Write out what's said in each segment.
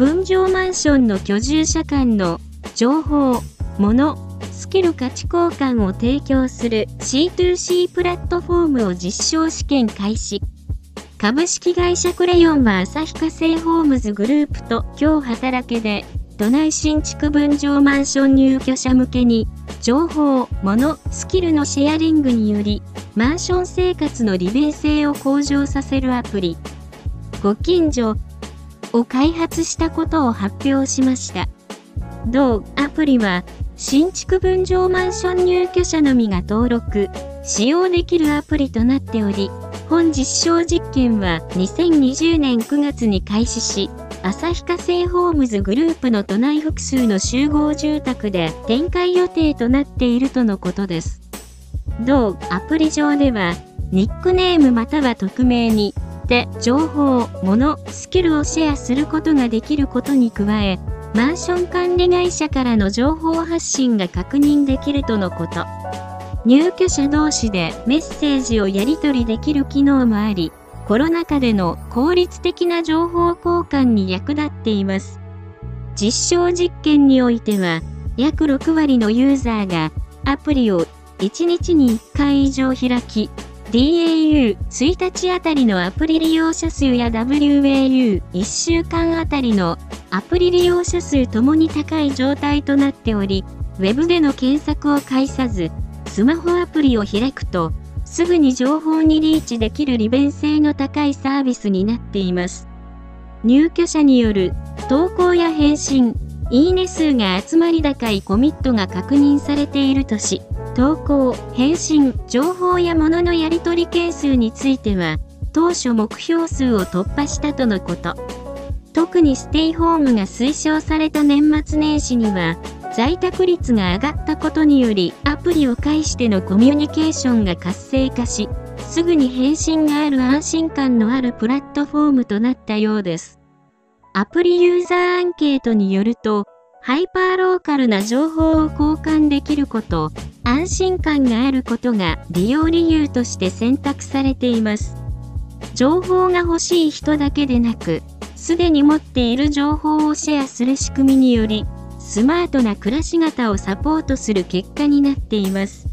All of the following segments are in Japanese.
分譲マンションの居住者間の情報、物、スキル価値交換を提供する C2C プラットフォームを実証試験開始。株式会社クレヨンは旭化成ホームズグループと今日働けで、都内新築分譲マンション入居者向けに、情報、物、スキルのシェアリングにより、マンション生活の利便性を向上させるアプリ、ご近所を開発したことを発表しました。同アプリは、新築分譲マンション入居者のみが登録、使用できるアプリとなっており、本実証実験は2020年9月に開始し、旭化成ホームズグループの都内複数の集合住宅で展開予定となっているとのことです。同アプリ上では、ニックネームまたは匿名に、で情報、物、スキルをシェアすることができることに加え、マンション管理会社からの情報発信が確認できるとのこと。入居者同士でメッセージをやり取りできる機能もあり、コロナ禍での効率的な情報交換に役立っています。実証実験においては、約6割のユーザーがアプリを1日に1回以上開き、DAU1 日あたりのアプリ利用者数や WAU1 週間あたりのアプリ利用者数ともに高い状態となっており、Web での検索を介さず、スマホアプリを開くと、すぐに情報にリーチできる利便性の高いサービスになっています。入居者による投稿や返信、いいね数が集まり高いコミットが確認されているとし、投稿、返信、情報や物のやり取り件数については、当初目標数を突破したとのこと。特にステイホームが推奨された年末年始には、在宅率が上がったことにより、アプリを介してのコミュニケーションが活性化し、すぐに返信がある安心感のあるプラットフォームとなったようです。アプリユーザーアンケートによると、ハイパーローカルな情報を交換できること、安心感があることが利用理由として選択されています。情報が欲しい人だけでなく、すでに持っている情報をシェアする仕組みにより、スマートな暮らし方をサポートする結果になっています。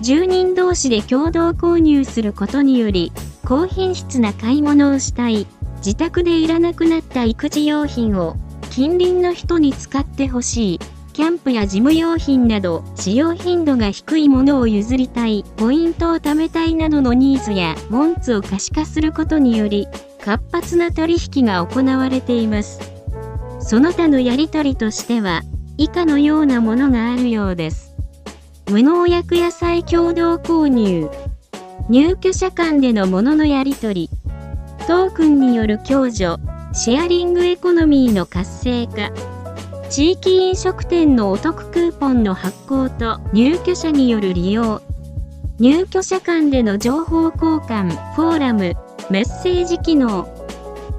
住人同士で共同購入することにより、高品質な買い物をしたい、自宅でいらなくなった育児用品を近隣の人に使っってほしい。キャンプや事務用品など使用頻度が低いものを譲りたい、ポイントを貯めたいなどのニーズやモンツを可視化することにより、活発な取引が行われています。その他のやり取りとしては、以下のようなものがあるようです。無農薬野菜共同購入。入居者間でのもののやり取り。トークンによる共助。シェアリングエコノミーの活性化。地域飲食店のお得クーポンの発行と入居者による利用。入居者間での情報交換、フォーラム、メッセージ機能。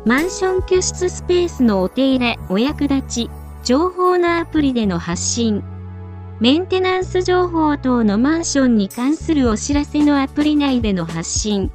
マンション居室スペースのお手入れ、お役立ち、情報のアプリでの発信。メンテナンス情報等のマンションに関するお知らせのアプリ内での発信。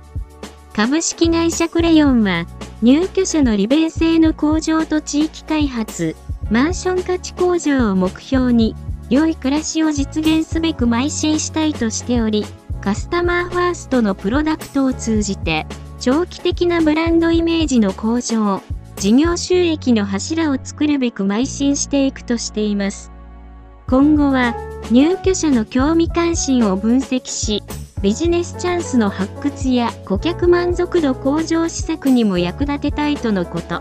株式会社クレヨンは、入居者の利便性の向上と地域開発、マンション価値向上を目標に、良い暮らしを実現すべく邁進したいとしており、カスタマーファーストのプロダクトを通じて、長期的なブランドイメージの向上、事業収益の柱を作るべく邁進していくとしています。今後は、入居者の興味関心を分析し、ビジネスチャンスの発掘や顧客満足度向上施策にも役立てたいとのこと。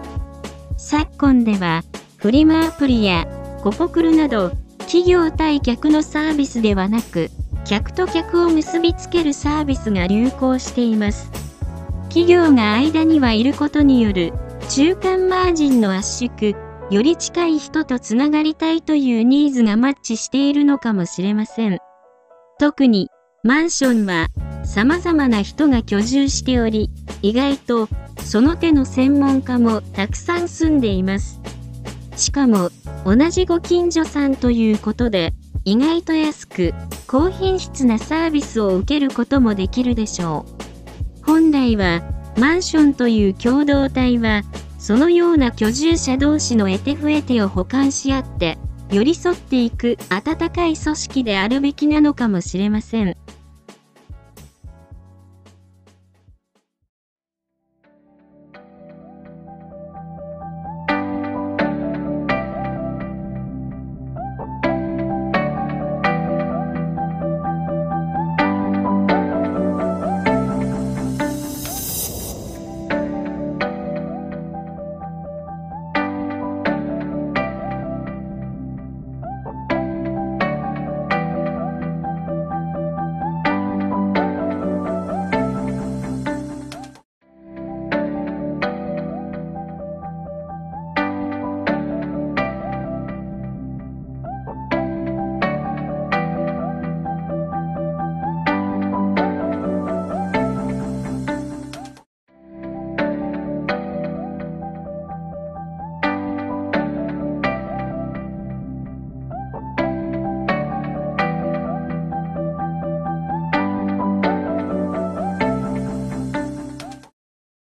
昨今では、フリマアプリやココクルなど企業対客のサービスではなく客と客を結びつけるサービスが流行しています。企業が間にはいることによる中間マージンの圧縮より近い人とつながりたいというニーズがマッチしているのかもしれません。特にマンションは様々な人が居住しており意外とその手の専門家もたくさん住んでいます。しかも、同じご近所さんということで、意外と安く、高品質なサービスを受けることもできるでしょう。本来は、マンションという共同体は、そのような居住者同士の得手不得手を補完し合って、寄り添っていく温かい組織であるべきなのかもしれません。